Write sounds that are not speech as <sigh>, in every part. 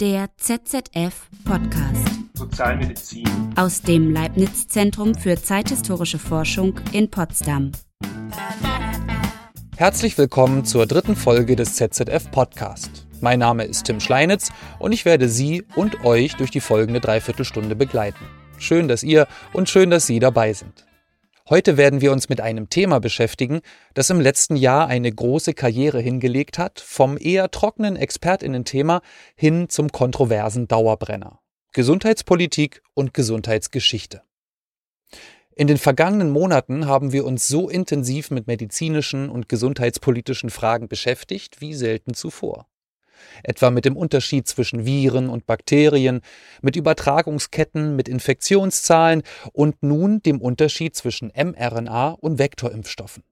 Der ZZF Podcast. Sozialmedizin. Aus dem Leibniz Zentrum für zeithistorische Forschung in Potsdam. Herzlich willkommen zur dritten Folge des ZZF Podcast. Mein Name ist Tim Schleinitz und ich werde Sie und euch durch die folgende Dreiviertelstunde begleiten. Schön, dass ihr und schön, dass Sie dabei sind. Heute werden wir uns mit einem Thema beschäftigen, das im letzten Jahr eine große Karriere hingelegt hat, vom eher trockenen Expertinnen-Thema hin zum kontroversen Dauerbrenner. Gesundheitspolitik und Gesundheitsgeschichte. In den vergangenen Monaten haben wir uns so intensiv mit medizinischen und gesundheitspolitischen Fragen beschäftigt wie selten zuvor etwa mit dem Unterschied zwischen Viren und Bakterien, mit Übertragungsketten, mit Infektionszahlen und nun dem Unterschied zwischen mRNA und Vektorimpfstoffen.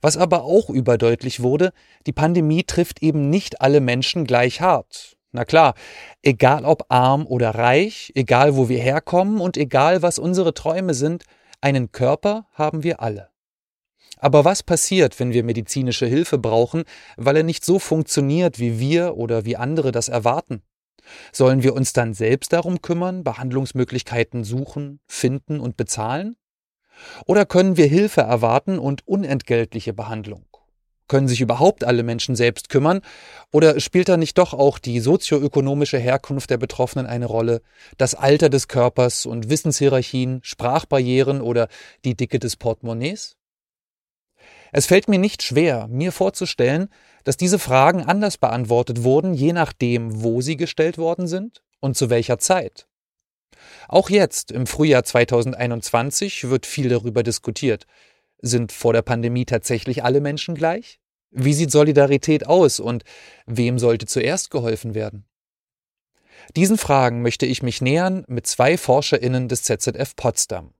Was aber auch überdeutlich wurde, die Pandemie trifft eben nicht alle Menschen gleich hart. Na klar, egal ob arm oder reich, egal wo wir herkommen und egal was unsere Träume sind, einen Körper haben wir alle. Aber was passiert, wenn wir medizinische Hilfe brauchen, weil er nicht so funktioniert, wie wir oder wie andere das erwarten? Sollen wir uns dann selbst darum kümmern, Behandlungsmöglichkeiten suchen, finden und bezahlen? Oder können wir Hilfe erwarten und unentgeltliche Behandlung? Können sich überhaupt alle Menschen selbst kümmern? Oder spielt da nicht doch auch die sozioökonomische Herkunft der Betroffenen eine Rolle, das Alter des Körpers und Wissenshierarchien, Sprachbarrieren oder die Dicke des Portemonnaies? Es fällt mir nicht schwer, mir vorzustellen, dass diese Fragen anders beantwortet wurden, je nachdem, wo sie gestellt worden sind und zu welcher Zeit. Auch jetzt, im Frühjahr 2021, wird viel darüber diskutiert. Sind vor der Pandemie tatsächlich alle Menschen gleich? Wie sieht Solidarität aus und wem sollte zuerst geholfen werden? Diesen Fragen möchte ich mich nähern mit zwei ForscherInnen des ZZF Potsdam.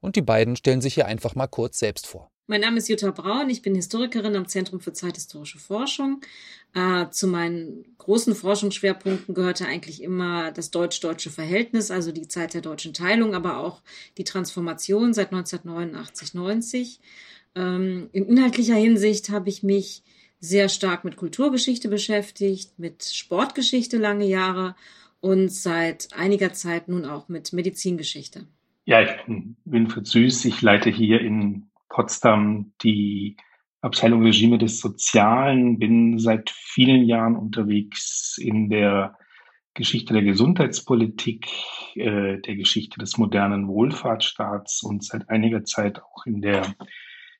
Und die beiden stellen sich hier einfach mal kurz selbst vor. Mein Name ist Jutta Braun, ich bin Historikerin am Zentrum für zeithistorische Forschung. Äh, zu meinen großen Forschungsschwerpunkten gehörte eigentlich immer das deutsch-deutsche Verhältnis, also die Zeit der deutschen Teilung, aber auch die Transformation seit 1989, 90. Ähm, in inhaltlicher Hinsicht habe ich mich sehr stark mit Kulturgeschichte beschäftigt, mit Sportgeschichte lange Jahre und seit einiger Zeit nun auch mit Medizingeschichte. Ja, ich bin Winfried Süß. Ich leite hier in Potsdam die Abteilung Regime des Sozialen, bin seit vielen Jahren unterwegs in der Geschichte der Gesundheitspolitik, äh, der Geschichte des modernen Wohlfahrtsstaats und seit einiger Zeit auch in der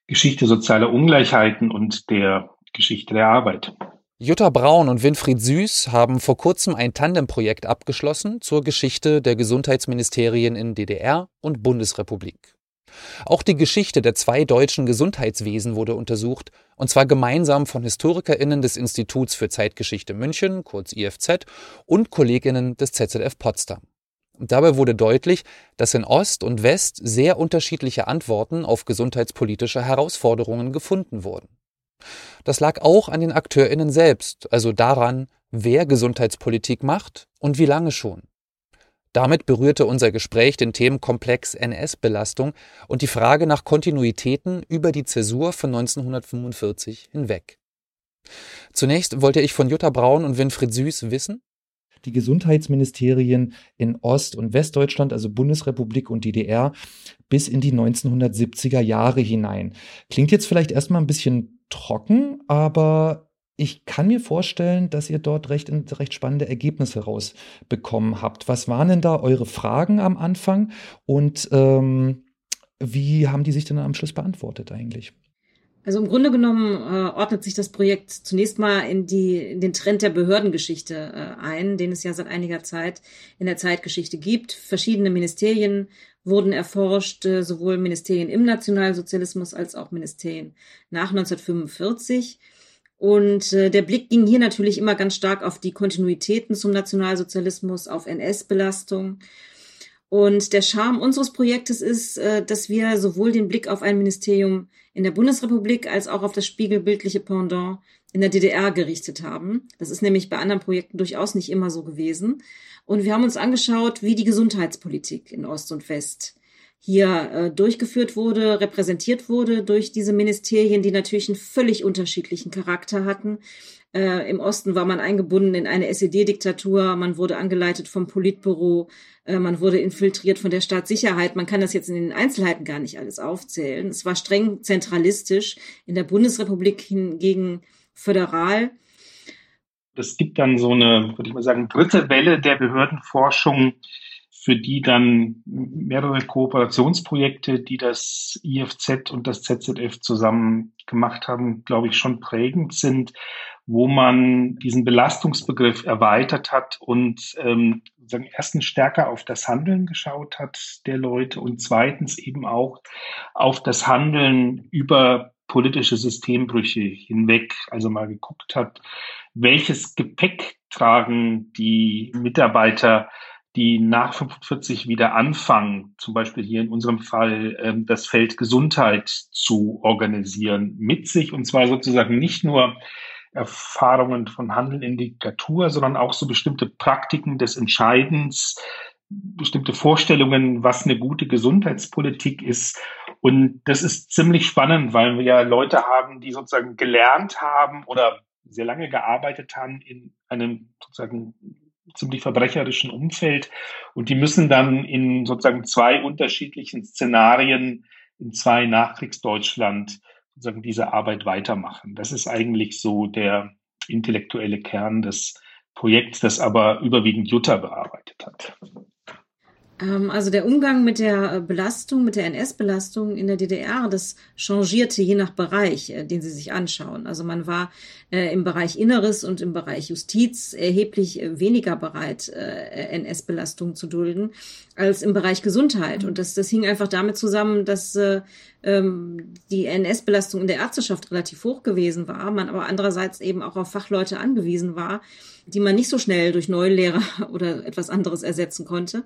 Geschichte sozialer Ungleichheiten und der Geschichte der Arbeit. Jutta Braun und Winfried Süß haben vor kurzem ein Tandemprojekt abgeschlossen zur Geschichte der Gesundheitsministerien in DDR und Bundesrepublik. Auch die Geschichte der zwei deutschen Gesundheitswesen wurde untersucht, und zwar gemeinsam von HistorikerInnen des Instituts für Zeitgeschichte München, kurz IFZ, und KollegInnen des ZZF Potsdam. Dabei wurde deutlich, dass in Ost und West sehr unterschiedliche Antworten auf gesundheitspolitische Herausforderungen gefunden wurden. Das lag auch an den AkteurInnen selbst, also daran, wer Gesundheitspolitik macht und wie lange schon. Damit berührte unser Gespräch den Themenkomplex NS-Belastung und die Frage nach Kontinuitäten über die Zäsur von 1945 hinweg. Zunächst wollte ich von Jutta Braun und Winfried Süß wissen, die Gesundheitsministerien in Ost- und Westdeutschland, also Bundesrepublik und DDR, bis in die 1970er Jahre hinein. Klingt jetzt vielleicht erstmal ein bisschen trocken, aber ich kann mir vorstellen, dass ihr dort recht, recht spannende Ergebnisse rausbekommen habt. Was waren denn da eure Fragen am Anfang und ähm, wie haben die sich denn am Schluss beantwortet eigentlich? Also im Grunde genommen äh, ordnet sich das Projekt zunächst mal in, die, in den Trend der Behördengeschichte äh, ein, den es ja seit einiger Zeit in der Zeitgeschichte gibt. Verschiedene Ministerien wurden erforscht, äh, sowohl Ministerien im Nationalsozialismus als auch Ministerien nach 1945. Und äh, der Blick ging hier natürlich immer ganz stark auf die Kontinuitäten zum Nationalsozialismus, auf NS-Belastung. Und der Charme unseres Projektes ist, äh, dass wir sowohl den Blick auf ein Ministerium in der Bundesrepublik als auch auf das spiegelbildliche Pendant in der DDR gerichtet haben. Das ist nämlich bei anderen Projekten durchaus nicht immer so gewesen. Und wir haben uns angeschaut, wie die Gesundheitspolitik in Ost und West hier äh, durchgeführt wurde, repräsentiert wurde durch diese Ministerien, die natürlich einen völlig unterschiedlichen Charakter hatten. Äh, Im Osten war man eingebunden in eine SED-Diktatur, man wurde angeleitet vom Politbüro, äh, man wurde infiltriert von der Staatssicherheit. Man kann das jetzt in den Einzelheiten gar nicht alles aufzählen. Es war streng zentralistisch, in der Bundesrepublik hingegen föderal. Es gibt dann so eine, würde ich mal sagen, dritte Welle der Behördenforschung, für die dann mehrere Kooperationsprojekte, die das IFZ und das ZZF zusammen gemacht haben, glaube ich, schon prägend sind, wo man diesen Belastungsbegriff erweitert hat und ähm, erstens stärker auf das Handeln geschaut hat der Leute und zweitens eben auch auf das Handeln über politische Systembrüche hinweg, also mal geguckt hat, welches Gepäck tragen die Mitarbeiter die nach 45 wieder anfangen, zum Beispiel hier in unserem Fall ähm, das Feld Gesundheit zu organisieren, mit sich und zwar sozusagen nicht nur Erfahrungen von Handeln in Diktatur, sondern auch so bestimmte Praktiken des Entscheidens, bestimmte Vorstellungen, was eine gute Gesundheitspolitik ist. Und das ist ziemlich spannend, weil wir ja Leute haben, die sozusagen gelernt haben oder sehr lange gearbeitet haben in einem sozusagen ziemlich verbrecherischen Umfeld. Und die müssen dann in sozusagen zwei unterschiedlichen Szenarien in zwei Nachkriegsdeutschland sozusagen diese Arbeit weitermachen. Das ist eigentlich so der intellektuelle Kern des Projekts, das aber überwiegend Jutta bearbeitet hat. Ähm, also der Umgang mit der äh, Belastung, mit der NS-Belastung in der DDR, das changierte je nach Bereich, äh, den Sie sich anschauen. Also man war äh, im Bereich Inneres und im Bereich Justiz erheblich weniger bereit, NS-Belastung zu dulden, als im Bereich Gesundheit. Und das, das hing einfach damit zusammen, dass ähm, die NS-Belastung in der Ärzteschaft relativ hoch gewesen war, man aber andererseits eben auch auf Fachleute angewiesen war, die man nicht so schnell durch Neulehrer <laughs> oder etwas anderes ersetzen konnte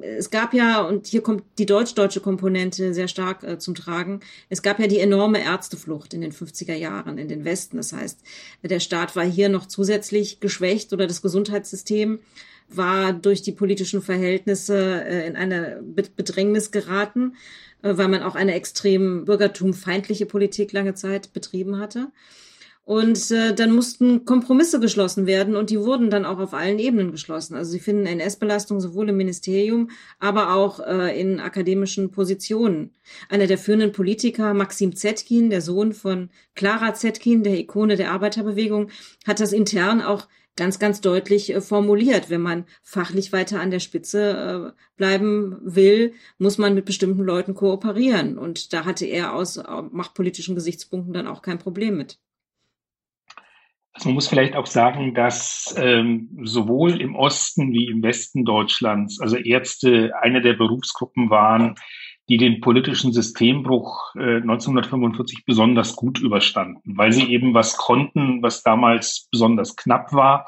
es gab ja, und hier kommt die deutsch-deutsche Komponente sehr stark äh, zum Tragen, es gab ja die enorme Ärzteflucht in den 50er Jahren in den Westen. Das heißt, der Staat war hier noch zusätzlich geschwächt oder das Gesundheitssystem war durch die politischen Verhältnisse äh, in eine Bedrängnis geraten, äh, weil man auch eine extrem bürgertumfeindliche Politik lange Zeit betrieben hatte. Und äh, dann mussten Kompromisse geschlossen werden und die wurden dann auch auf allen Ebenen geschlossen. Also sie finden NS-Belastung sowohl im Ministerium, aber auch äh, in akademischen Positionen. Einer der führenden Politiker, Maxim Zetkin, der Sohn von Clara Zetkin, der Ikone der Arbeiterbewegung, hat das intern auch ganz, ganz deutlich äh, formuliert. Wenn man fachlich weiter an der Spitze äh, bleiben will, muss man mit bestimmten Leuten kooperieren. Und da hatte er aus äh, machtpolitischen Gesichtspunkten dann auch kein Problem mit. Also man muss vielleicht auch sagen, dass ähm, sowohl im Osten wie im Westen Deutschlands, also Ärzte eine der Berufsgruppen waren, die den politischen Systembruch äh, 1945 besonders gut überstanden, weil sie eben was konnten, was damals besonders knapp war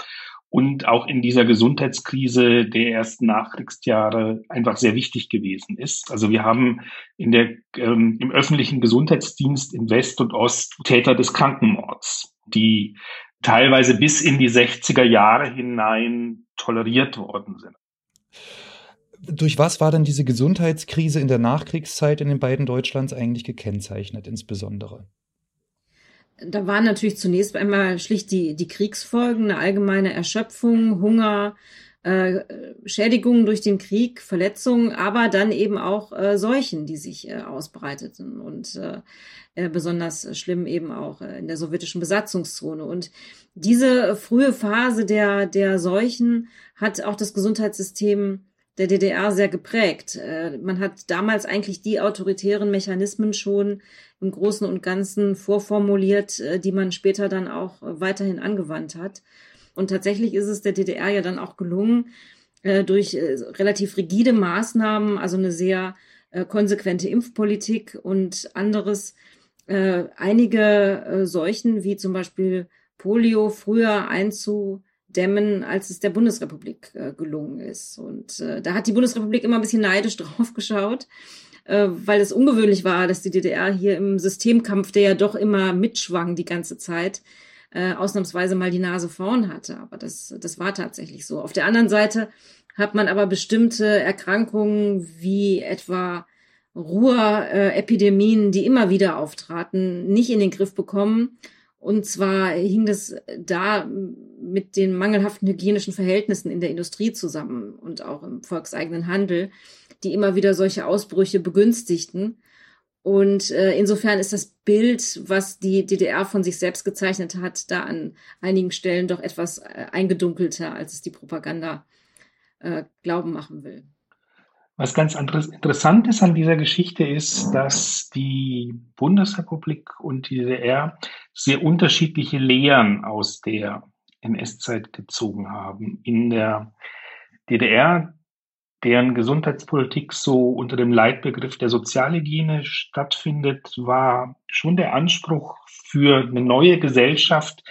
und auch in dieser Gesundheitskrise der ersten Nachkriegsjahre einfach sehr wichtig gewesen ist. Also wir haben in der, ähm, im öffentlichen Gesundheitsdienst in West und Ost Täter des Krankenmords, die teilweise bis in die 60er Jahre hinein toleriert worden sind. Durch was war denn diese Gesundheitskrise in der Nachkriegszeit in den beiden Deutschlands eigentlich gekennzeichnet, insbesondere? Da waren natürlich zunächst einmal schlicht die, die Kriegsfolgen, eine allgemeine Erschöpfung, Hunger, äh, Schädigungen durch den Krieg, Verletzungen, aber dann eben auch äh, Seuchen, die sich äh, ausbreiteten und äh, äh, besonders schlimm eben auch in der sowjetischen Besatzungszone. Und diese frühe Phase der, der Seuchen hat auch das Gesundheitssystem der DDR sehr geprägt. Man hat damals eigentlich die autoritären Mechanismen schon im Großen und Ganzen vorformuliert, die man später dann auch weiterhin angewandt hat. Und tatsächlich ist es der DDR ja dann auch gelungen, äh, durch äh, relativ rigide Maßnahmen, also eine sehr äh, konsequente Impfpolitik und anderes, einige Seuchen wie zum Beispiel Polio früher einzudämmen, als es der Bundesrepublik gelungen ist. Und da hat die Bundesrepublik immer ein bisschen neidisch <laughs> drauf geschaut, weil es ungewöhnlich war, dass die DDR hier im Systemkampf, der ja doch immer mitschwang die ganze Zeit, äh, ausnahmsweise mal die Nase vorn hatte. Aber das, das war tatsächlich so. Auf der anderen Seite hat man aber bestimmte Erkrankungen wie etwa Ruhrepidemien, die immer wieder auftraten, nicht in den Griff bekommen. Und zwar hing das da mit den mangelhaften hygienischen Verhältnissen in der Industrie zusammen und auch im volkseigenen Handel, die immer wieder solche Ausbrüche begünstigten. Und äh, insofern ist das Bild, was die DDR von sich selbst gezeichnet hat, da an einigen Stellen doch etwas äh, eingedunkelter, als es die Propaganda äh, glauben machen will. Was ganz interessant ist an dieser Geschichte ist, dass die Bundesrepublik und die DDR sehr unterschiedliche Lehren aus der NS-Zeit gezogen haben. In der DDR, deren Gesundheitspolitik so unter dem Leitbegriff der Sozialhygiene stattfindet, war schon der Anspruch für eine neue Gesellschaft,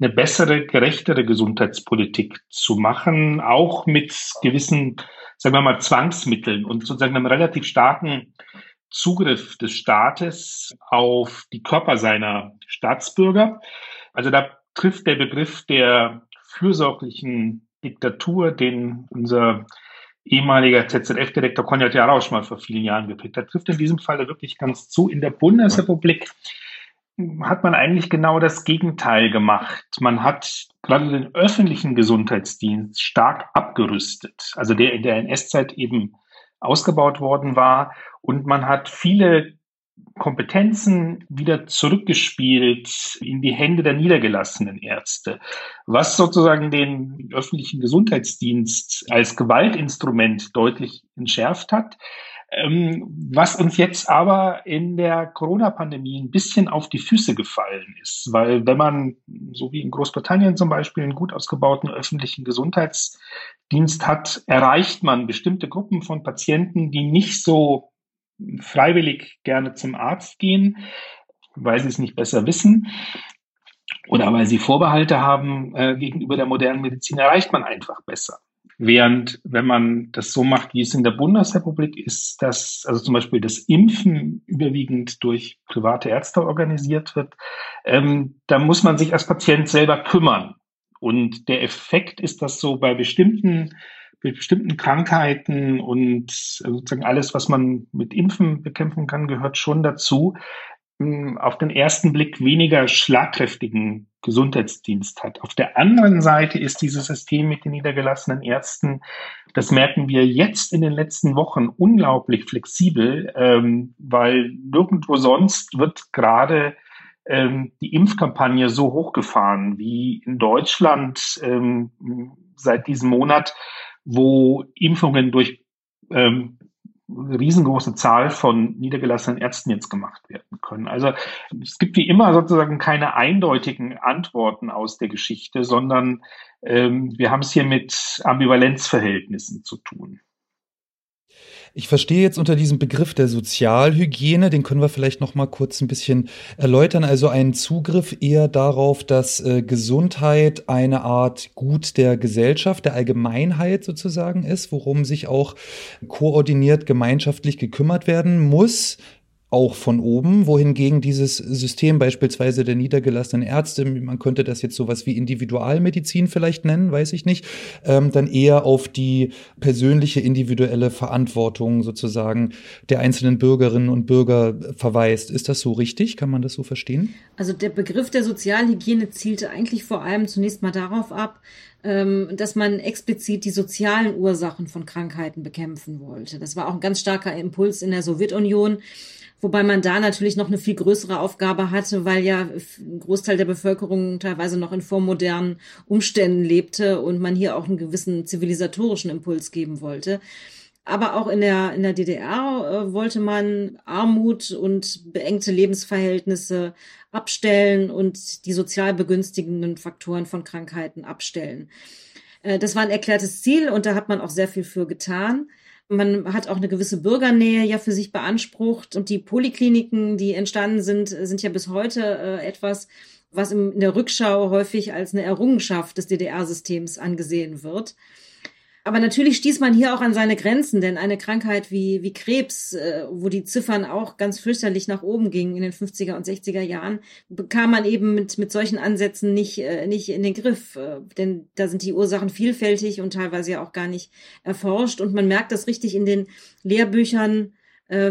eine bessere, gerechtere Gesundheitspolitik zu machen, auch mit gewissen sagen wir mal, Zwangsmitteln und sozusagen einem relativ starken Zugriff des Staates auf die Körper seiner Staatsbürger. Also da trifft der Begriff der fürsorglichen Diktatur, den unser ehemaliger ZZF-Direktor Konrad Jarausch mal vor vielen Jahren geprägt hat, trifft in diesem Falle wirklich ganz zu. In der Bundesrepublik hat man eigentlich genau das Gegenteil gemacht. Man hat gerade den öffentlichen Gesundheitsdienst stark abgerüstet, also der in der NS-Zeit eben ausgebaut worden war. Und man hat viele Kompetenzen wieder zurückgespielt in die Hände der niedergelassenen Ärzte, was sozusagen den öffentlichen Gesundheitsdienst als Gewaltinstrument deutlich entschärft hat. Ähm, was uns jetzt aber in der Corona-Pandemie ein bisschen auf die Füße gefallen ist, weil wenn man, so wie in Großbritannien zum Beispiel, einen gut ausgebauten öffentlichen Gesundheitsdienst hat, erreicht man bestimmte Gruppen von Patienten, die nicht so freiwillig gerne zum Arzt gehen, weil sie es nicht besser wissen oder weil sie Vorbehalte haben äh, gegenüber der modernen Medizin, erreicht man einfach besser. Während, wenn man das so macht, wie es in der Bundesrepublik ist, dass also zum Beispiel das Impfen überwiegend durch private Ärzte organisiert wird, ähm, da muss man sich als Patient selber kümmern. Und der Effekt ist, dass so bei bestimmten, bei bestimmten Krankheiten und sozusagen alles, was man mit Impfen bekämpfen kann, gehört schon dazu, auf den ersten Blick weniger schlagkräftigen Gesundheitsdienst hat. Auf der anderen Seite ist dieses System mit den niedergelassenen Ärzten, das merken wir jetzt in den letzten Wochen, unglaublich flexibel, ähm, weil nirgendwo sonst wird gerade ähm, die Impfkampagne so hochgefahren wie in Deutschland ähm, seit diesem Monat, wo Impfungen durch ähm, riesengroße Zahl von niedergelassenen Ärzten jetzt gemacht werden können. Also es gibt wie immer sozusagen keine eindeutigen Antworten aus der Geschichte, sondern ähm, wir haben es hier mit Ambivalenzverhältnissen zu tun. Ich verstehe jetzt unter diesem Begriff der Sozialhygiene, den können wir vielleicht noch mal kurz ein bisschen erläutern. Also ein Zugriff eher darauf, dass äh, Gesundheit eine Art Gut der Gesellschaft, der Allgemeinheit sozusagen ist, worum sich auch koordiniert gemeinschaftlich gekümmert werden muss auch von oben, wohingegen dieses System beispielsweise der niedergelassenen Ärzte, man könnte das jetzt sowas wie Individualmedizin vielleicht nennen, weiß ich nicht, ähm, dann eher auf die persönliche individuelle Verantwortung sozusagen der einzelnen Bürgerinnen und Bürger verweist. Ist das so richtig? Kann man das so verstehen? Also der Begriff der Sozialhygiene zielte eigentlich vor allem zunächst mal darauf ab, ähm, dass man explizit die sozialen Ursachen von Krankheiten bekämpfen wollte. Das war auch ein ganz starker Impuls in der Sowjetunion Wobei man da natürlich noch eine viel größere Aufgabe hatte, weil ja ein Großteil der Bevölkerung teilweise noch in vormodernen Umständen lebte und man hier auch einen gewissen zivilisatorischen Impuls geben wollte. Aber auch in der, in der DDR äh, wollte man Armut und beengte Lebensverhältnisse abstellen und die sozial begünstigenden Faktoren von Krankheiten abstellen. Äh, das war ein erklärtes Ziel und da hat man auch sehr viel für getan. Man hat auch eine gewisse Bürgernähe ja für sich beansprucht und die Polikliniken, die entstanden sind, sind ja bis heute äh, etwas, was in der Rückschau häufig als eine Errungenschaft des DDR-Systems angesehen wird. Aber natürlich stieß man hier auch an seine Grenzen, denn eine Krankheit wie, wie Krebs, äh, wo die Ziffern auch ganz fürchterlich nach oben gingen in den 50er und 60er Jahren, bekam man eben mit, mit solchen Ansätzen nicht, äh, nicht in den Griff. Äh, denn da sind die Ursachen vielfältig und teilweise ja auch gar nicht erforscht. Und man merkt das richtig in den Lehrbüchern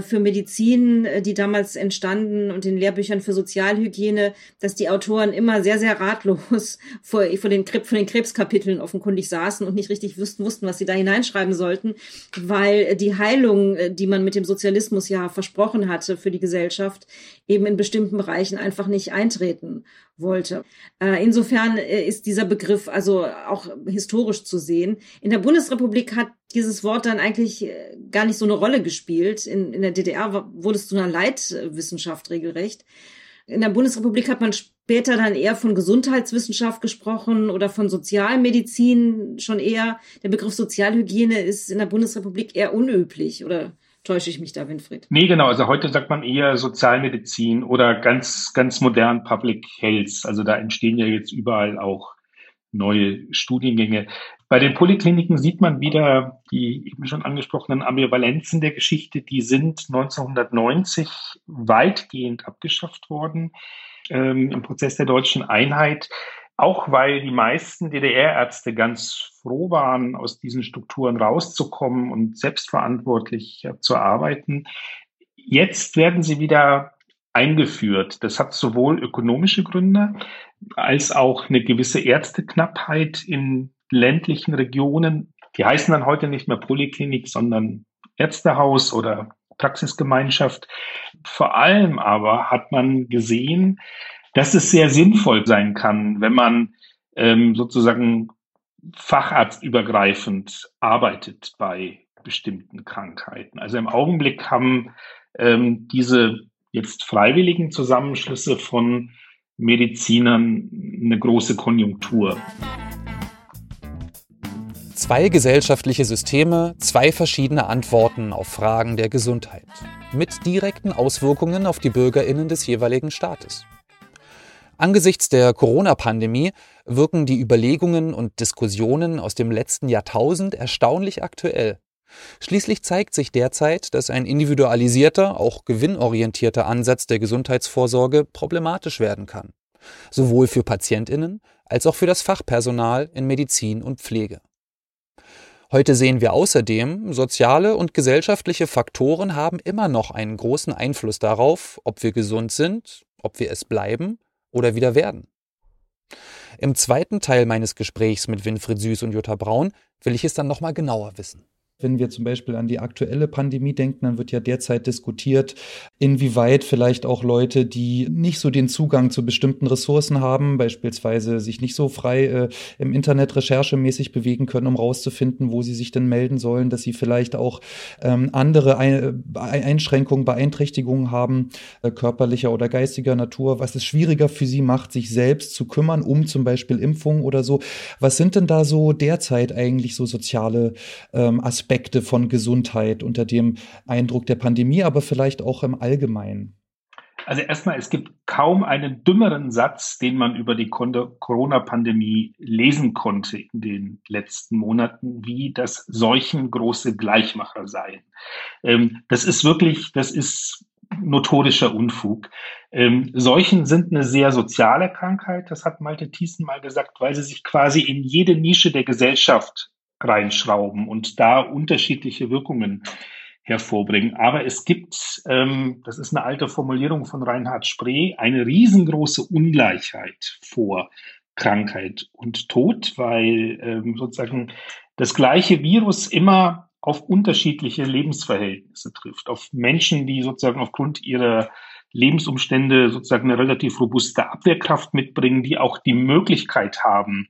für Medizin, äh, die damals entstanden und den Lehrbüchern für Sozialhygiene, dass die Autoren immer sehr, sehr ratlos <laughs> vor, vor, den, vor den Krebskapiteln offenkundig saßen und nicht richtig wussten, wussten, was sie da hineinschreiben sollten, weil die Heilung, äh, die man mit dem Sozialismus ja versprochen hatte für die Gesellschaft, eben in bestimmten Bereichen einfach nicht eintreten wollte. Insofern ist dieser Begriff also auch historisch zu sehen. In der Bundesrepublik hat dieses Wort dann eigentlich äh, gar nicht so eine Rolle gespielt. In, in der DDR wurde es zu einer Leitwissenschaft regelrecht. In der Bundesrepublik hat man später dann eher von Gesundheitswissenschaft gesprochen oder von Sozialmedizin schon eher. Der Begriff Sozialhygiene ist in der Bundesrepublik eher unüblich oder täusche ich mich da, Winfried? Nee, genau. Also heute sagt man eher Sozialmedizin oder ganz, ganz modern Public Health. Also da entstehen ja jetzt überall auch neue Studiengänge. Bei den Polikliniken sieht man wieder die eben schon angesprochenen Ambivalenzen der Geschichte. Die sind 1990 weitgehend abgeschafft worden ähm, im Prozess der deutschen Einheit. Auch weil die meisten DDR-Ärzte ganz froh waren, aus diesen Strukturen rauszukommen und selbstverantwortlich zu arbeiten. Jetzt werden sie wieder eingeführt. Das hat sowohl ökonomische Gründe als auch eine gewisse Ärzteknappheit in ländlichen Regionen. Die heißen dann heute nicht mehr Poliklinik, sondern Ärztehaus oder Praxisgemeinschaft. Vor allem aber hat man gesehen, dass es sehr sinnvoll sein kann, wenn man ähm, sozusagen facharztübergreifend arbeitet bei bestimmten Krankheiten. Also im Augenblick haben ähm, diese jetzt freiwilligen Zusammenschlüsse von Medizinern eine große Konjunktur. Zwei gesellschaftliche Systeme, zwei verschiedene Antworten auf Fragen der Gesundheit, mit direkten Auswirkungen auf die Bürgerinnen des jeweiligen Staates. Angesichts der Corona-Pandemie wirken die Überlegungen und Diskussionen aus dem letzten Jahrtausend erstaunlich aktuell. Schließlich zeigt sich derzeit, dass ein individualisierter, auch gewinnorientierter Ansatz der Gesundheitsvorsorge problematisch werden kann, sowohl für Patientinnen als auch für das Fachpersonal in Medizin und Pflege. Heute sehen wir außerdem, soziale und gesellschaftliche Faktoren haben immer noch einen großen Einfluss darauf, ob wir gesund sind, ob wir es bleiben oder wieder werden. Im zweiten Teil meines Gesprächs mit Winfried Süß und Jutta Braun will ich es dann nochmal genauer wissen. Wenn wir zum Beispiel an die aktuelle Pandemie denken, dann wird ja derzeit diskutiert, inwieweit vielleicht auch Leute, die nicht so den Zugang zu bestimmten Ressourcen haben, beispielsweise sich nicht so frei äh, im Internet recherchemäßig bewegen können, um rauszufinden, wo sie sich denn melden sollen, dass sie vielleicht auch ähm, andere Ein Einschränkungen, Beeinträchtigungen haben, äh, körperlicher oder geistiger Natur, was es schwieriger für sie macht, sich selbst zu kümmern, um zum Beispiel Impfungen oder so. Was sind denn da so derzeit eigentlich so soziale ähm, Aspekte? Aspekte von Gesundheit unter dem Eindruck der Pandemie, aber vielleicht auch im Allgemeinen? Also erstmal, es gibt kaum einen dümmeren Satz, den man über die Corona-Pandemie lesen konnte in den letzten Monaten, wie das Seuchen große Gleichmacher seien. Ähm, das ist wirklich, das ist notorischer Unfug. Ähm, Seuchen sind eine sehr soziale Krankheit, das hat Malte Thiessen mal gesagt, weil sie sich quasi in jede Nische der Gesellschaft reinschrauben und da unterschiedliche Wirkungen hervorbringen. Aber es gibt, ähm, das ist eine alte Formulierung von Reinhard Spree, eine riesengroße Ungleichheit vor Krankheit und Tod, weil ähm, sozusagen das gleiche Virus immer auf unterschiedliche Lebensverhältnisse trifft, auf Menschen, die sozusagen aufgrund ihrer Lebensumstände sozusagen eine relativ robuste Abwehrkraft mitbringen, die auch die Möglichkeit haben,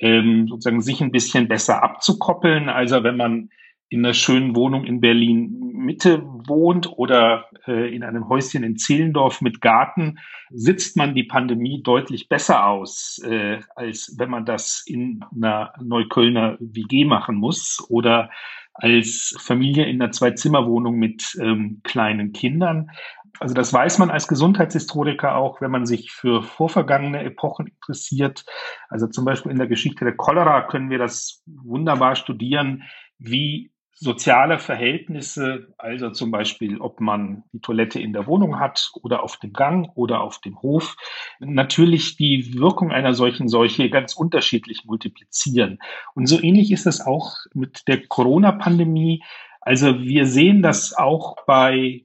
ähm, sozusagen sich ein bisschen besser abzukoppeln. Also wenn man in einer schönen Wohnung in Berlin Mitte wohnt oder äh, in einem Häuschen in Zehlendorf mit Garten, sitzt man die Pandemie deutlich besser aus, äh, als wenn man das in einer Neuköllner WG machen muss oder als Familie in einer Zwei-Zimmer-Wohnung mit ähm, kleinen Kindern. Also das weiß man als Gesundheitshistoriker auch, wenn man sich für vorvergangene Epochen interessiert. Also zum Beispiel in der Geschichte der Cholera können wir das wunderbar studieren, wie soziale Verhältnisse, also zum Beispiel, ob man die Toilette in der Wohnung hat oder auf dem Gang oder auf dem Hof, natürlich die Wirkung einer solchen Seuche ganz unterschiedlich multiplizieren. Und so ähnlich ist es auch mit der Corona-Pandemie. Also wir sehen das auch bei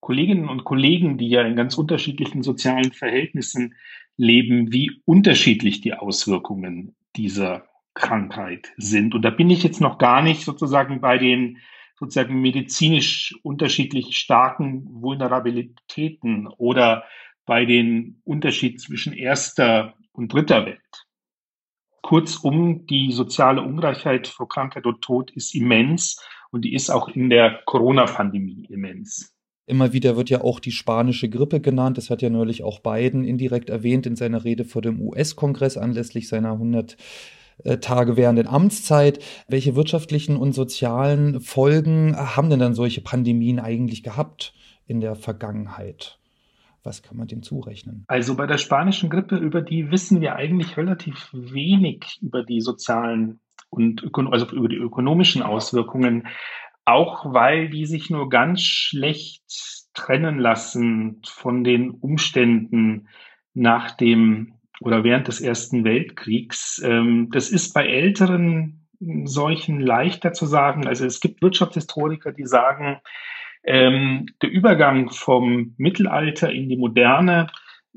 Kolleginnen und Kollegen, die ja in ganz unterschiedlichen sozialen Verhältnissen leben, wie unterschiedlich die Auswirkungen dieser Krankheit sind. Und da bin ich jetzt noch gar nicht sozusagen bei den sozusagen medizinisch unterschiedlich starken Vulnerabilitäten oder bei den Unterschied zwischen erster und dritter Welt. Kurzum, die soziale Ungleichheit vor Krankheit und Tod ist immens und die ist auch in der Corona-Pandemie immens. Immer wieder wird ja auch die spanische Grippe genannt. Das hat ja neulich auch Biden indirekt erwähnt in seiner Rede vor dem US-Kongress anlässlich seiner 100 äh, Tage währenden Amtszeit. Welche wirtschaftlichen und sozialen Folgen haben denn dann solche Pandemien eigentlich gehabt in der Vergangenheit? Was kann man dem zurechnen? Also bei der spanischen Grippe, über die wissen wir eigentlich relativ wenig über die sozialen und also über die ökonomischen Auswirkungen, auch weil die sich nur ganz schlecht trennen lassen von den Umständen nach dem oder während des Ersten Weltkriegs. Ähm, das ist bei älteren Seuchen leichter zu sagen. Also es gibt Wirtschaftshistoriker, die sagen, ähm, der Übergang vom Mittelalter in die Moderne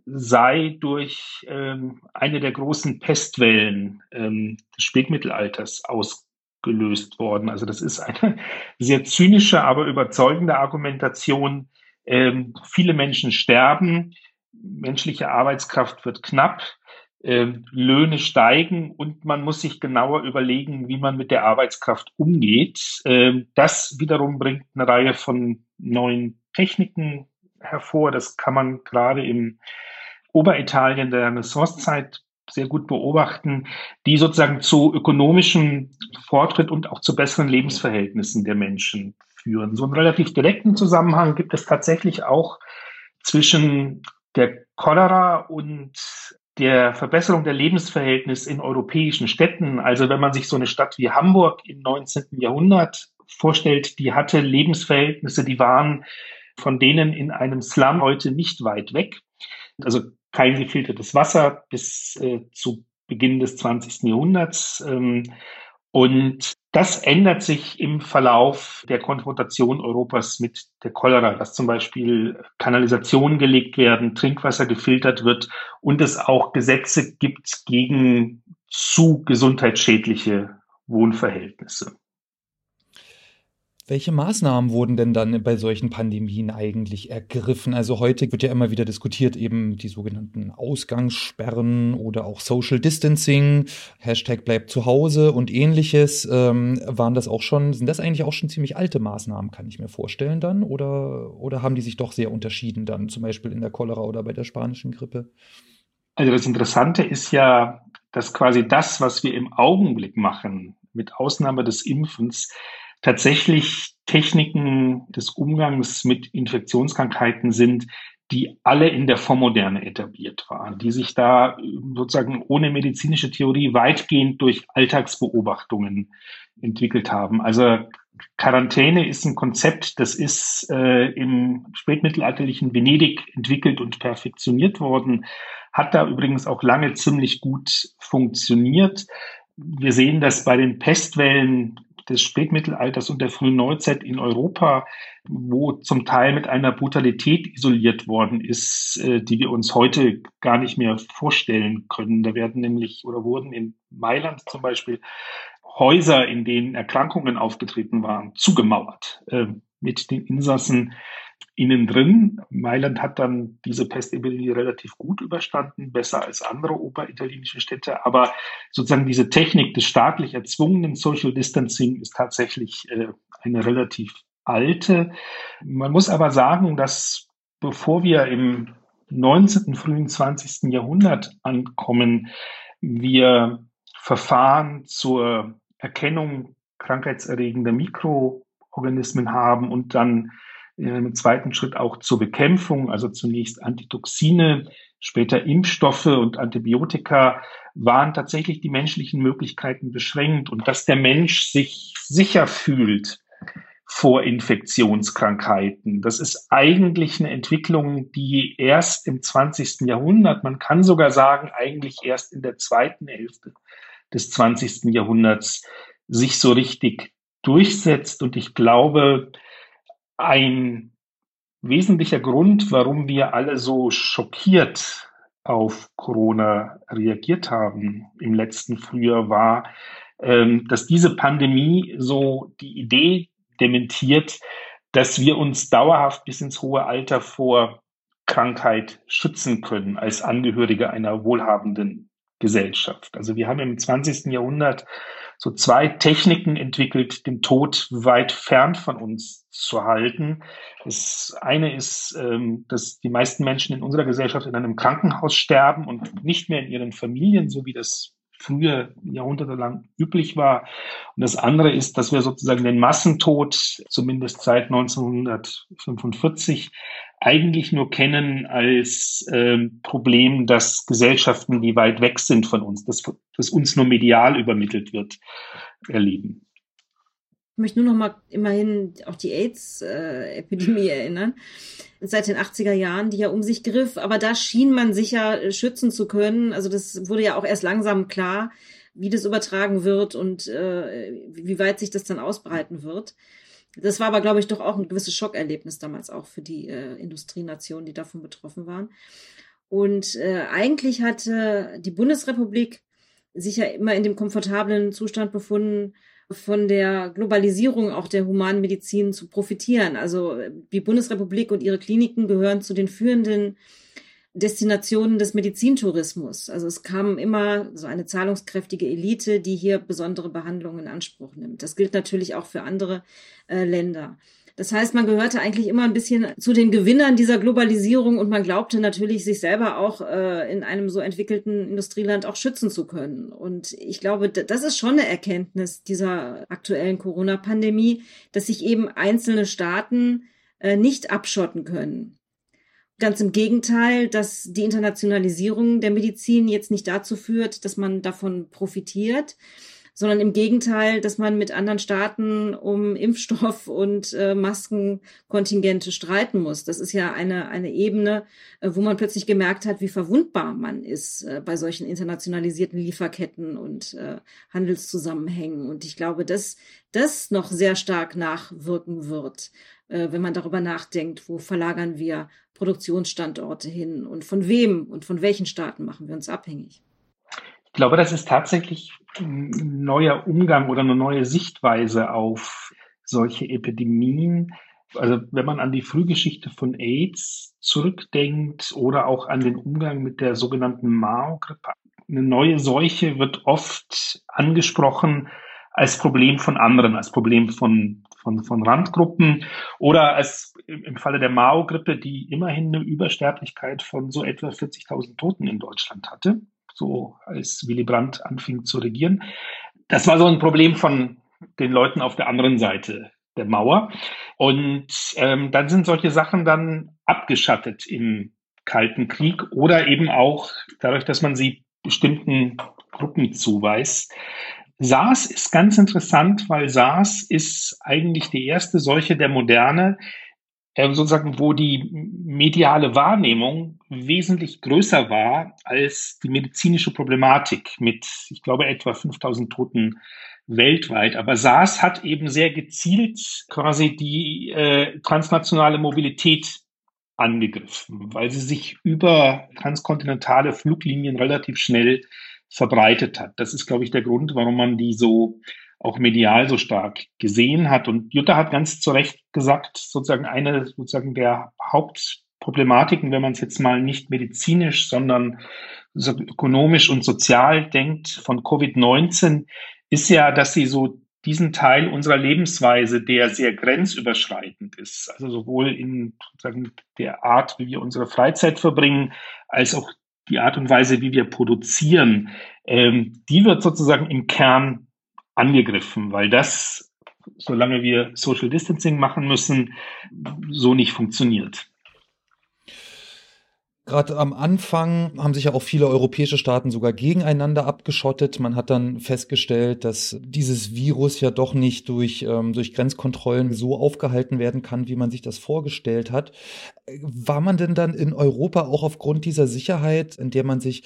sei durch ähm, eine der großen Pestwellen des Spätmittelalters ausgelöst worden. Also das ist eine <laughs> sehr zynische, aber überzeugende Argumentation. viele Menschen sterben, menschliche Arbeitskraft wird knapp, äh, Löhne steigen und man muss sich genauer überlegen, wie man mit der Arbeitskraft umgeht. Äh, das wiederum bringt eine Reihe von neuen Techniken hervor. Das kann man gerade im Oberitalien der Renaissancezeit sehr gut beobachten, die sozusagen zu ökonomischem Fortschritt und auch zu besseren Lebensverhältnissen der Menschen führen. So einen relativ direkten Zusammenhang gibt es tatsächlich auch zwischen der Cholera und der Verbesserung der Lebensverhältnisse in europäischen Städten. Also wenn man sich so eine Stadt wie Hamburg im 19. Jahrhundert vorstellt, die hatte Lebensverhältnisse, die waren von denen in einem Slum heute nicht weit weg. Also kein gefiltertes Wasser bis äh, zu Beginn des 20. Jahrhunderts. Ähm, und das ändert sich im Verlauf der Konfrontation Europas mit der Cholera, dass zum Beispiel Kanalisationen gelegt werden, Trinkwasser gefiltert wird und es auch Gesetze gibt gegen zu gesundheitsschädliche Wohnverhältnisse. Welche Maßnahmen wurden denn dann bei solchen Pandemien eigentlich ergriffen? Also heute wird ja immer wieder diskutiert, eben die sogenannten Ausgangssperren oder auch Social Distancing, Hashtag bleibt zu Hause und ähnliches. Ähm, waren das auch schon, sind das eigentlich auch schon ziemlich alte Maßnahmen, kann ich mir vorstellen dann? Oder, oder haben die sich doch sehr unterschieden dann, zum Beispiel in der Cholera oder bei der spanischen Grippe? Also das Interessante ist ja, dass quasi das, was wir im Augenblick machen, mit Ausnahme des Impfens, tatsächlich Techniken des Umgangs mit Infektionskrankheiten sind, die alle in der Vormoderne etabliert waren, die sich da sozusagen ohne medizinische Theorie weitgehend durch Alltagsbeobachtungen entwickelt haben. Also Quarantäne ist ein Konzept, das ist äh, im spätmittelalterlichen Venedig entwickelt und perfektioniert worden, hat da übrigens auch lange ziemlich gut funktioniert. Wir sehen das bei den Pestwellen des Spätmittelalters und der frühen Neuzeit in Europa, wo zum Teil mit einer Brutalität isoliert worden ist, äh, die wir uns heute gar nicht mehr vorstellen können. Da werden nämlich oder wurden in Mailand zum Beispiel Häuser, in denen Erkrankungen aufgetreten waren, zugemauert äh, mit den Insassen innen drin. Mailand hat dann diese Pestepidemie relativ gut überstanden, besser als andere oberitalienische Städte. Aber sozusagen diese Technik des staatlich erzwungenen Social Distancing ist tatsächlich äh, eine relativ alte. Man muss aber sagen, dass bevor wir im 19., frühen 20. Jahrhundert ankommen, wir Verfahren zur Erkennung krankheitserregender Mikroorganismen haben und dann im zweiten Schritt auch zur Bekämpfung, also zunächst Antitoxine, später Impfstoffe und Antibiotika, waren tatsächlich die menschlichen Möglichkeiten beschränkt und dass der Mensch sich sicher fühlt vor Infektionskrankheiten. Das ist eigentlich eine Entwicklung, die erst im 20. Jahrhundert, man kann sogar sagen, eigentlich erst in der zweiten Hälfte des 20. Jahrhunderts sich so richtig durchsetzt. Und ich glaube, ein wesentlicher Grund, warum wir alle so schockiert auf Corona reagiert haben im letzten Frühjahr, war, ähm, dass diese Pandemie so die Idee dementiert, dass wir uns dauerhaft bis ins hohe Alter vor Krankheit schützen können als Angehörige einer wohlhabenden Gesellschaft. Also wir haben im 20. Jahrhundert so zwei Techniken entwickelt, den Tod weit fern von uns zu halten. Das eine ist, ähm, dass die meisten Menschen in unserer Gesellschaft in einem Krankenhaus sterben und nicht mehr in ihren Familien, so wie das früher jahrhundertelang üblich war. Und das andere ist, dass wir sozusagen den Massentod, zumindest seit 1945, eigentlich nur kennen als ähm, Problem, dass Gesellschaften, die weit weg sind von uns, dass, dass uns nur medial übermittelt wird, erleben. Ich möchte nur noch mal immerhin auf die AIDS-Epidemie <laughs> erinnern seit den 80er Jahren, die ja um sich griff. Aber da schien man sich ja äh, schützen zu können. Also das wurde ja auch erst langsam klar, wie das übertragen wird und äh, wie weit sich das dann ausbreiten wird. Das war aber, glaube ich, doch auch ein gewisses Schockerlebnis damals auch für die äh, Industrienationen, die davon betroffen waren. Und äh, eigentlich hatte die Bundesrepublik sich ja immer in dem komfortablen Zustand befunden, von der Globalisierung auch der Humanmedizin zu profitieren. Also die Bundesrepublik und ihre Kliniken gehören zu den führenden Destinationen des Medizintourismus. Also es kam immer so eine zahlungskräftige Elite, die hier besondere Behandlungen in Anspruch nimmt. Das gilt natürlich auch für andere äh, Länder. Das heißt, man gehörte eigentlich immer ein bisschen zu den Gewinnern dieser Globalisierung und man glaubte natürlich, sich selber auch äh, in einem so entwickelten Industrieland auch schützen zu können. Und ich glaube, das ist schon eine Erkenntnis dieser aktuellen Corona-Pandemie, dass sich eben einzelne Staaten äh, nicht abschotten können. Ganz im Gegenteil, dass die Internationalisierung der Medizin jetzt nicht dazu führt, dass man davon profitiert, sondern im Gegenteil, dass man mit anderen Staaten um Impfstoff und äh, Maskenkontingente streiten muss. Das ist ja eine, eine Ebene, äh, wo man plötzlich gemerkt hat, wie verwundbar man ist äh, bei solchen internationalisierten Lieferketten und äh, Handelszusammenhängen. Und ich glaube, dass das noch sehr stark nachwirken wird, äh, wenn man darüber nachdenkt, wo verlagern wir Produktionsstandorte hin und von wem und von welchen Staaten machen wir uns abhängig. Ich glaube, das ist tatsächlich ein neuer Umgang oder eine neue Sichtweise auf solche Epidemien. Also wenn man an die Frühgeschichte von AIDS zurückdenkt oder auch an den Umgang mit der sogenannten Mao-Grippe, eine neue Seuche wird oft angesprochen als Problem von anderen, als Problem von, von, von Randgruppen oder als im Falle der Mao-Grippe, die immerhin eine Übersterblichkeit von so etwa 40.000 Toten in Deutschland hatte so als Willy Brandt anfing zu regieren. Das war so ein Problem von den Leuten auf der anderen Seite der Mauer. Und ähm, dann sind solche Sachen dann abgeschattet im Kalten Krieg oder eben auch dadurch, dass man sie bestimmten Gruppen zuweist. SARS ist ganz interessant, weil SARS ist eigentlich die erste Seuche der Moderne, äh, sozusagen, wo die mediale Wahrnehmung wesentlich größer war als die medizinische Problematik mit, ich glaube, etwa 5000 Toten weltweit. Aber SARS hat eben sehr gezielt quasi die äh, transnationale Mobilität angegriffen, weil sie sich über transkontinentale Fluglinien relativ schnell verbreitet hat. Das ist, glaube ich, der Grund, warum man die so auch medial so stark gesehen hat. Und Jutta hat ganz zu Recht gesagt, sozusagen eine sozusagen der Hauptproblematiken, wenn man es jetzt mal nicht medizinisch, sondern so ökonomisch und sozial denkt von Covid-19, ist ja, dass sie so diesen Teil unserer Lebensweise, der sehr grenzüberschreitend ist, also sowohl in der Art, wie wir unsere Freizeit verbringen, als auch die Art und Weise, wie wir produzieren, ähm, die wird sozusagen im Kern angegriffen, weil das, solange wir Social Distancing machen müssen, so nicht funktioniert. Gerade am Anfang haben sich ja auch viele europäische Staaten sogar gegeneinander abgeschottet. Man hat dann festgestellt, dass dieses Virus ja doch nicht durch, ähm, durch Grenzkontrollen so aufgehalten werden kann, wie man sich das vorgestellt hat. War man denn dann in Europa auch aufgrund dieser Sicherheit, in der man sich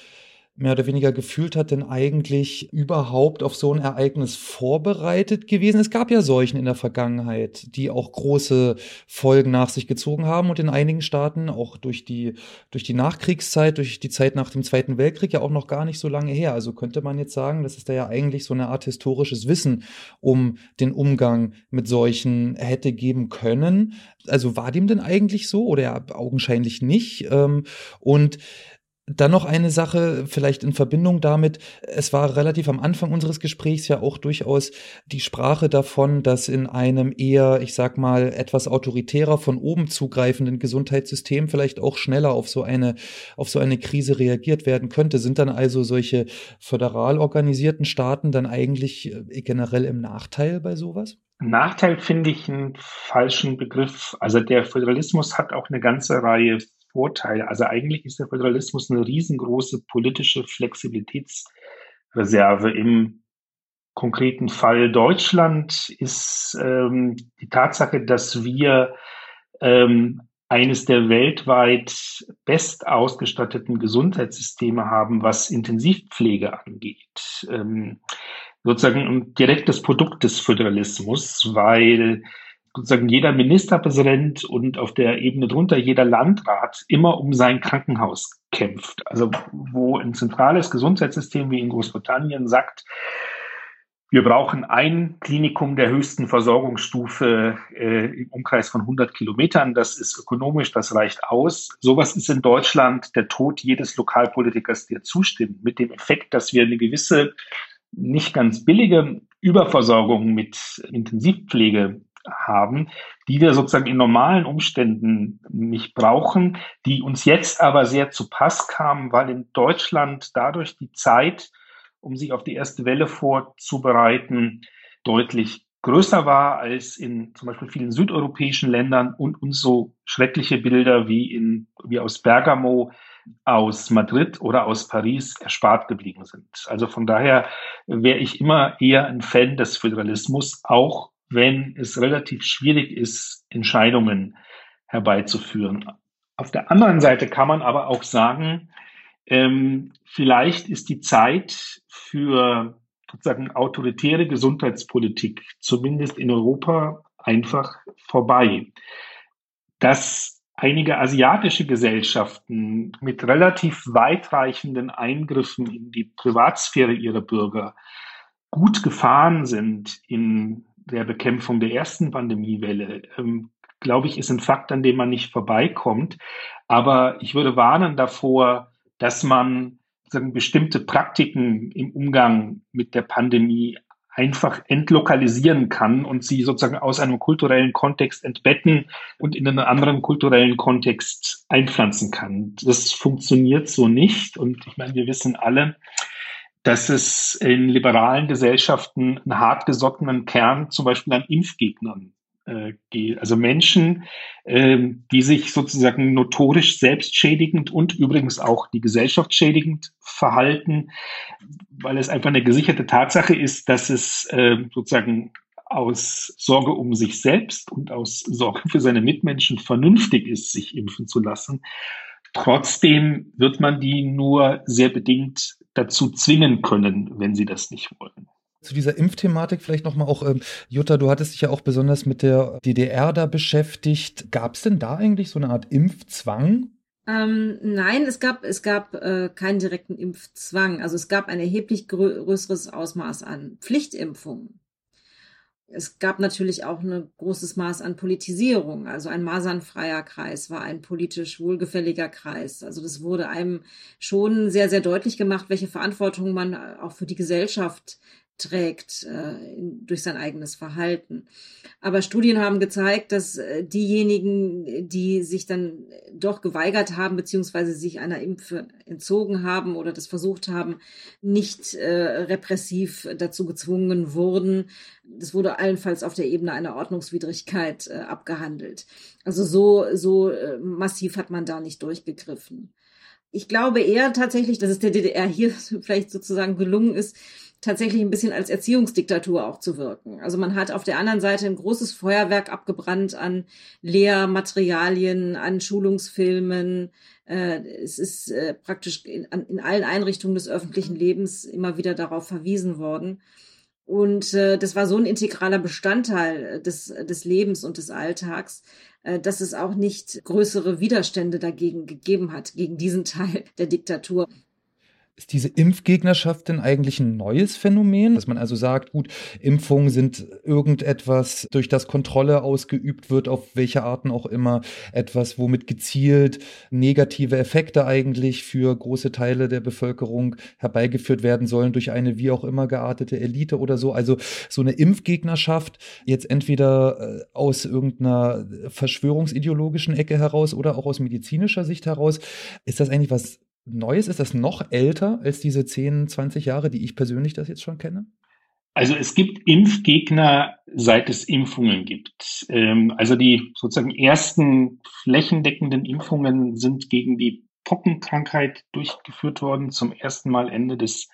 mehr oder weniger gefühlt hat, denn eigentlich überhaupt auf so ein Ereignis vorbereitet gewesen? Es gab ja Seuchen in der Vergangenheit, die auch große Folgen nach sich gezogen haben und in einigen Staaten auch durch die, durch die Nachkriegszeit, durch die Zeit nach dem Zweiten Weltkrieg ja auch noch gar nicht so lange her. Also könnte man jetzt sagen, dass es da ja eigentlich so eine Art historisches Wissen um den Umgang mit Seuchen hätte geben können. Also war dem denn eigentlich so oder ja, augenscheinlich nicht? Ähm, und dann noch eine Sache, vielleicht in Verbindung damit. Es war relativ am Anfang unseres Gesprächs ja auch durchaus die Sprache davon, dass in einem eher, ich sag mal, etwas autoritärer von oben zugreifenden Gesundheitssystem vielleicht auch schneller auf so eine, auf so eine Krise reagiert werden könnte. Sind dann also solche föderal organisierten Staaten dann eigentlich äh, generell im Nachteil bei sowas? Nachteil finde ich einen falschen Begriff. Also der Föderalismus hat auch eine ganze Reihe Vorteile. Also eigentlich ist der Föderalismus eine riesengroße politische Flexibilitätsreserve. Im konkreten Fall Deutschland ist ähm, die Tatsache, dass wir ähm, eines der weltweit best ausgestatteten Gesundheitssysteme haben, was Intensivpflege angeht. Ähm, sozusagen ein direktes Produkt des Föderalismus, weil sozusagen jeder Ministerpräsident und auf der Ebene drunter jeder Landrat immer um sein Krankenhaus kämpft. Also wo ein zentrales Gesundheitssystem wie in Großbritannien sagt, wir brauchen ein Klinikum der höchsten Versorgungsstufe äh, im Umkreis von 100 Kilometern. Das ist ökonomisch, das reicht aus. Sowas ist in Deutschland der Tod jedes Lokalpolitikers, der zustimmt, mit dem Effekt, dass wir eine gewisse nicht ganz billige Überversorgung mit Intensivpflege haben, die wir sozusagen in normalen Umständen nicht brauchen, die uns jetzt aber sehr zu Pass kamen, weil in Deutschland dadurch die Zeit, um sich auf die erste Welle vorzubereiten, deutlich größer war als in zum Beispiel vielen südeuropäischen Ländern und uns so schreckliche Bilder wie in, wie aus Bergamo, aus Madrid oder aus Paris erspart geblieben sind. Also von daher wäre ich immer eher ein Fan des Föderalismus, auch wenn es relativ schwierig ist, Entscheidungen herbeizuführen. Auf der anderen Seite kann man aber auch sagen, ähm, vielleicht ist die Zeit für sozusagen autoritäre Gesundheitspolitik, zumindest in Europa, einfach vorbei. Dass einige asiatische Gesellschaften mit relativ weitreichenden Eingriffen in die Privatsphäre ihrer Bürger gut gefahren sind in der Bekämpfung der ersten Pandemiewelle, ähm, glaube ich, ist ein Fakt, an dem man nicht vorbeikommt. Aber ich würde warnen davor, dass man sagen, bestimmte Praktiken im Umgang mit der Pandemie einfach entlokalisieren kann und sie sozusagen aus einem kulturellen Kontext entbetten und in einen anderen kulturellen Kontext einpflanzen kann. Das funktioniert so nicht. Und ich meine, wir wissen alle, dass es in liberalen Gesellschaften einen hartgesottenen Kern zum Beispiel an Impfgegnern äh, geht. Also Menschen, äh, die sich sozusagen notorisch selbstschädigend und übrigens auch die Gesellschaft schädigend verhalten, weil es einfach eine gesicherte Tatsache ist, dass es äh, sozusagen aus Sorge um sich selbst und aus Sorge für seine Mitmenschen vernünftig ist, sich impfen zu lassen. Trotzdem wird man die nur sehr bedingt dazu zwingen können, wenn sie das nicht wollen. Zu dieser Impfthematik vielleicht nochmal auch, ähm, Jutta, du hattest dich ja auch besonders mit der DDR da beschäftigt. Gab es denn da eigentlich so eine Art Impfzwang? Ähm, nein, es gab, es gab äh, keinen direkten Impfzwang. Also es gab ein erheblich größeres Ausmaß an Pflichtimpfungen. Es gab natürlich auch ein großes Maß an Politisierung. Also ein masernfreier Kreis war ein politisch wohlgefälliger Kreis. Also das wurde einem schon sehr, sehr deutlich gemacht, welche Verantwortung man auch für die Gesellschaft trägt äh, in, durch sein eigenes Verhalten. Aber Studien haben gezeigt, dass äh, diejenigen, die sich dann doch geweigert haben, beziehungsweise sich einer Impfe entzogen haben oder das versucht haben, nicht äh, repressiv dazu gezwungen wurden. Das wurde allenfalls auf der Ebene einer Ordnungswidrigkeit äh, abgehandelt. Also so, so äh, massiv hat man da nicht durchgegriffen. Ich glaube eher tatsächlich, dass es der DDR hier <laughs> vielleicht sozusagen gelungen ist, tatsächlich ein bisschen als Erziehungsdiktatur auch zu wirken. Also man hat auf der anderen Seite ein großes Feuerwerk abgebrannt an Lehrmaterialien, an Schulungsfilmen. Äh, es ist äh, praktisch in, allen Einrichtungen des öffentlichen Lebens immer wieder darauf verwiesen worden. Und äh, das war so ein integraler Bestandteil des, des Lebens und des Alltags, dass es auch nicht größere Widerstände dagegen gegeben hat, gegen diesen Teil der Diktatur. Ist diese Impfgegnerschaft denn eigentlich ein neues Phänomen? Dass man also sagt, gut, Impfungen sind irgendetwas, durch das Kontrolle ausgeübt wird, auf welche Arten auch immer, etwas, womit gezielt negative Effekte eigentlich für große Teile der Bevölkerung herbeigeführt werden sollen durch eine wie auch immer geartete Elite oder so. Also so eine Impfgegnerschaft jetzt entweder äh, aus irgendeiner verschwörungsideologischen Ecke heraus oder auch aus medizinischer Sicht heraus. Ist das eigentlich was Neues? Ist das noch älter als diese 10, 20 Jahre, die ich persönlich das jetzt schon kenne? Also es gibt Impfgegner, seit es Impfungen gibt. Ähm, also die sozusagen ersten flächendeckenden Impfungen sind gegen die Pockenkrankheit durchgeführt worden, zum ersten Mal Ende des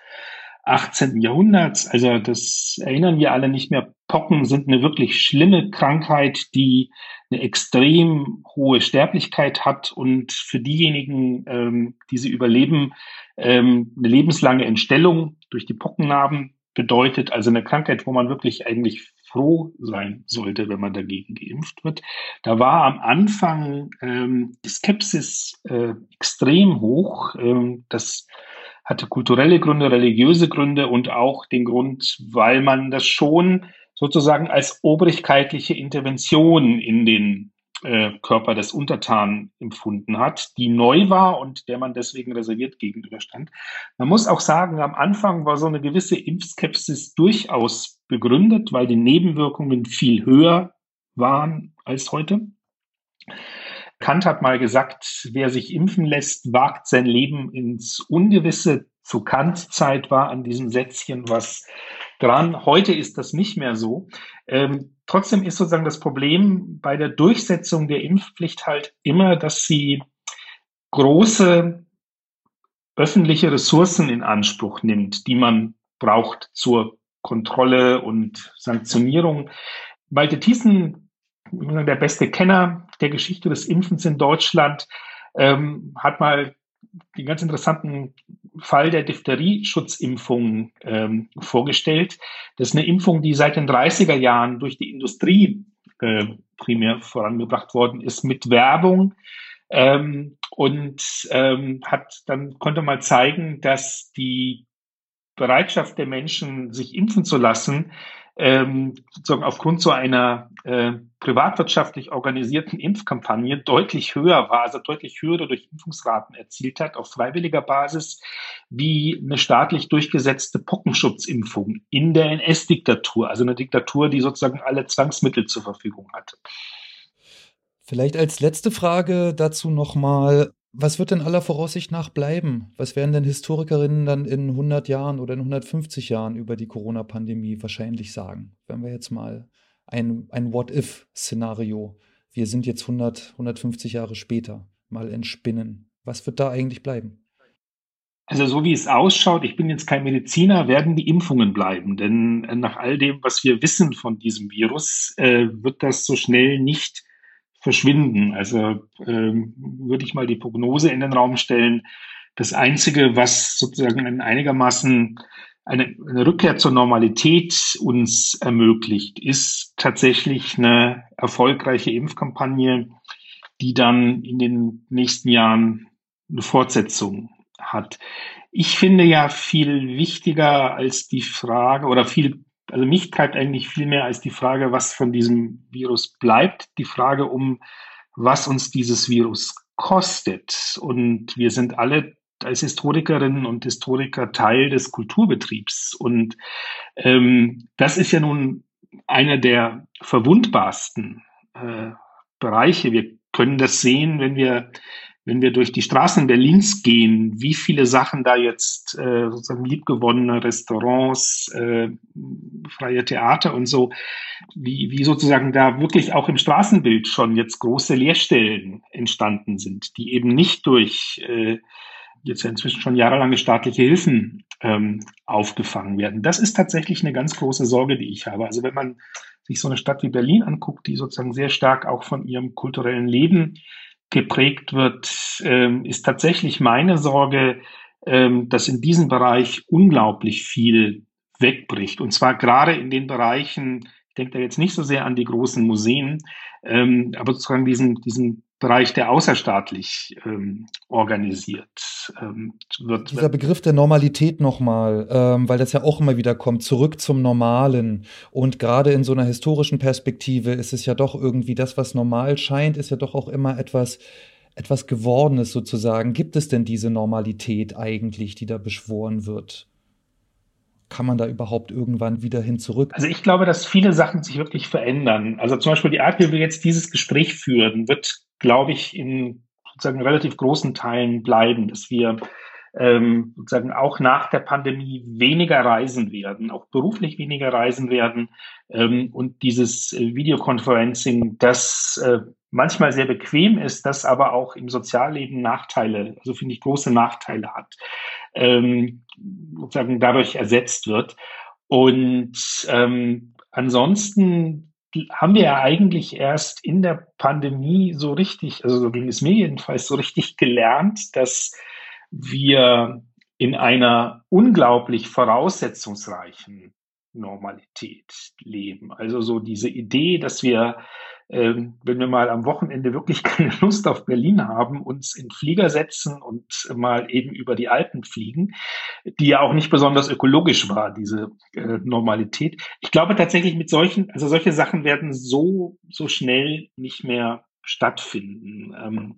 18. Jahrhunderts. Also das erinnern wir alle nicht mehr. Pocken sind eine wirklich schlimme Krankheit, die eine extrem hohe Sterblichkeit hat und für diejenigen, ähm, die sie überleben, ähm, eine lebenslange Entstellung durch die Pockennarben bedeutet. Also eine Krankheit, wo man wirklich eigentlich froh sein sollte, wenn man dagegen geimpft wird. Da war am Anfang ähm, die Skepsis äh, extrem hoch. Ähm, das hatte kulturelle Gründe, religiöse Gründe und auch den Grund, weil man das schon sozusagen als obrigkeitliche Intervention in den äh, Körper des Untertanen empfunden hat, die neu war und der man deswegen reserviert gegenüberstand. Man muss auch sagen, am Anfang war so eine gewisse Impfskepsis durchaus begründet, weil die Nebenwirkungen viel höher waren als heute. Kant hat mal gesagt, wer sich impfen lässt, wagt sein Leben ins Ungewisse. Zu Kants Zeit war an diesem Sätzchen was dran. Heute ist das nicht mehr so. Ähm, trotzdem ist sozusagen das Problem bei der Durchsetzung der Impfpflicht halt immer, dass sie große öffentliche Ressourcen in Anspruch nimmt, die man braucht zur Kontrolle und Sanktionierung. Malte Thiessen der beste Kenner der Geschichte des Impfens in Deutschland, ähm, hat mal den ganz interessanten Fall der Diphtherie-Schutzimpfung ähm, vorgestellt. Das ist eine Impfung, die seit den 30er Jahren durch die Industrie äh, primär vorangebracht worden ist mit Werbung ähm, und ähm, hat dann konnte mal zeigen, dass die Bereitschaft der Menschen, sich impfen zu lassen, ähm, sozusagen aufgrund so einer äh, privatwirtschaftlich organisierten Impfkampagne deutlich höher war, also deutlich höhere Durchimpfungsraten erzielt hat auf freiwilliger Basis, wie eine staatlich durchgesetzte Pockenschutzimpfung in der NS-Diktatur, also eine Diktatur, die sozusagen alle Zwangsmittel zur Verfügung hatte. Vielleicht als letzte Frage dazu nochmal, was wird denn aller Voraussicht nach bleiben? Was werden denn Historikerinnen dann in 100 Jahren oder in 150 Jahren über die Corona-Pandemie wahrscheinlich sagen? Wenn wir jetzt mal ein, ein What-If-Szenario, wir sind jetzt 100, 150 Jahre später, mal entspinnen. Was wird da eigentlich bleiben? Also so wie es ausschaut, ich bin jetzt kein Mediziner, werden die Impfungen bleiben. Denn nach all dem, was wir wissen von diesem Virus, äh, wird das so schnell nicht verschwinden. Also ähm, würde ich mal die Prognose in den Raum stellen. Das Einzige, was sozusagen ein einigermaßen eine, eine Rückkehr zur Normalität uns ermöglicht, ist tatsächlich eine erfolgreiche Impfkampagne, die dann in den nächsten Jahren eine Fortsetzung hat. Ich finde ja viel wichtiger als die Frage oder viel also mich treibt eigentlich viel mehr als die Frage, was von diesem Virus bleibt, die Frage um, was uns dieses Virus kostet. Und wir sind alle als Historikerinnen und Historiker Teil des Kulturbetriebs. Und ähm, das ist ja nun einer der verwundbarsten äh, Bereiche. Wir können das sehen, wenn wir wenn wir durch die Straßen Berlins gehen, wie viele Sachen da jetzt äh, sozusagen liebgewonnene Restaurants, äh, freie Theater und so, wie, wie sozusagen da wirklich auch im Straßenbild schon jetzt große Leerstellen entstanden sind, die eben nicht durch äh, jetzt inzwischen schon jahrelange staatliche Hilfen ähm, aufgefangen werden. Das ist tatsächlich eine ganz große Sorge, die ich habe. Also wenn man sich so eine Stadt wie Berlin anguckt, die sozusagen sehr stark auch von ihrem kulturellen Leben geprägt wird, ähm, ist tatsächlich meine Sorge, ähm, dass in diesem Bereich unglaublich viel wegbricht. Und zwar gerade in den Bereichen, ich denke da jetzt nicht so sehr an die großen Museen, ähm, aber sozusagen diesen, diesen Bereich, der außerstaatlich ähm, organisiert ähm, wird. Dieser Begriff der Normalität nochmal, ähm, weil das ja auch immer wieder kommt, zurück zum Normalen. Und gerade in so einer historischen Perspektive ist es ja doch irgendwie das, was normal scheint, ist ja doch auch immer etwas, etwas Gewordenes sozusagen. Gibt es denn diese Normalität eigentlich, die da beschworen wird? kann man da überhaupt irgendwann wieder hin zurück? Also ich glaube, dass viele Sachen sich wirklich verändern. Also zum Beispiel die Art, wie wir jetzt dieses Gespräch führen, wird glaube ich, in sozusagen relativ großen Teilen bleiben, dass wir ähm, sozusagen auch nach der Pandemie weniger reisen werden, auch beruflich weniger reisen werden ähm, und dieses äh, Videoconferencing, das äh, manchmal sehr bequem ist, das aber auch im Sozialleben Nachteile, also finde ich große Nachteile hat, ähm, sozusagen dadurch ersetzt wird. Und ähm, ansonsten haben wir ja eigentlich erst in der Pandemie so richtig, also so ging es mir jedenfalls so richtig gelernt, dass wir in einer unglaublich voraussetzungsreichen Normalität leben. Also so diese Idee, dass wir wenn wir mal am Wochenende wirklich <laughs> keine Lust auf Berlin haben, uns in Flieger setzen und mal eben über die Alpen fliegen, die ja auch nicht besonders ökologisch war, diese äh, Normalität. Ich glaube tatsächlich mit solchen, also solche Sachen werden so, so schnell nicht mehr stattfinden. Ähm,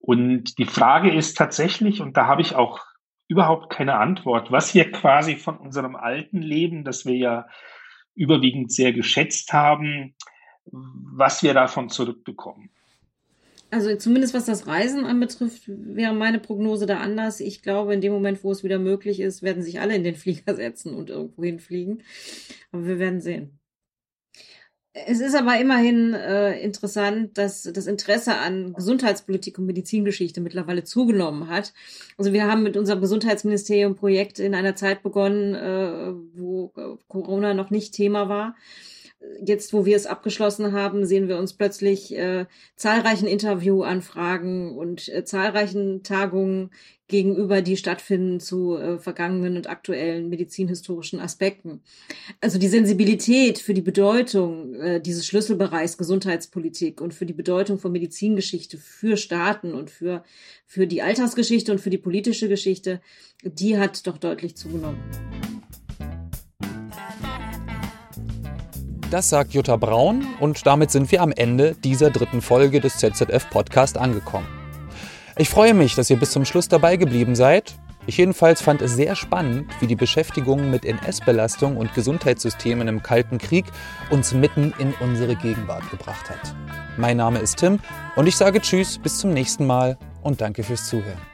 und die Frage ist tatsächlich, und da habe ich auch überhaupt keine Antwort, was wir quasi von unserem alten Leben, das wir ja überwiegend sehr geschätzt haben, was wir davon zurückbekommen. Also zumindest was das Reisen anbetrifft, wäre meine Prognose da anders. Ich glaube, in dem Moment, wo es wieder möglich ist, werden sich alle in den <laughs> Flieger setzen und irgendwo hinfliegen. Aber wir werden sehen. Es ist aber immerhin äh, interessant, dass das Interesse an Gesundheitspolitik und Medizingeschichte mittlerweile zugenommen hat. Also wir haben mit unserem Gesundheitsministerium Projekt in einer Zeit begonnen, äh, wo äh, Corona noch nicht Thema war jetzt, wo wir es abgeschlossen haben, sehen wir uns plötzlich äh, zahlreichen Interviewanfragen und äh, zahlreichen Tagungen gegenüber, die stattfinden zu äh, vergangenen und aktuellen medizinhistorischen Aspekten. Also die Sensibilität für die Bedeutung äh, dieses Schlüsselbereichs Gesundheitspolitik und für die Bedeutung von Medizingeschichte für Staaten und für, für die Alltagsgeschichte und für die politische Geschichte, die hat doch deutlich zugenommen. Das sagt Jutta Braun und damit sind wir am Ende dieser dritten Folge des ZZF Podcast angekommen. Ich freue mich, dass ihr bis zum Schluss dabei geblieben seid. Ich jedenfalls fand es sehr spannend, wie die Beschäftigung mit NS-Belastung und Gesundheitssystemen im Kalten Krieg uns mitten in unsere Gegenwart gebracht hat. Mein Name ist Tim und ich sage Tschüss, bis zum nächsten Mal und danke fürs Zuhören.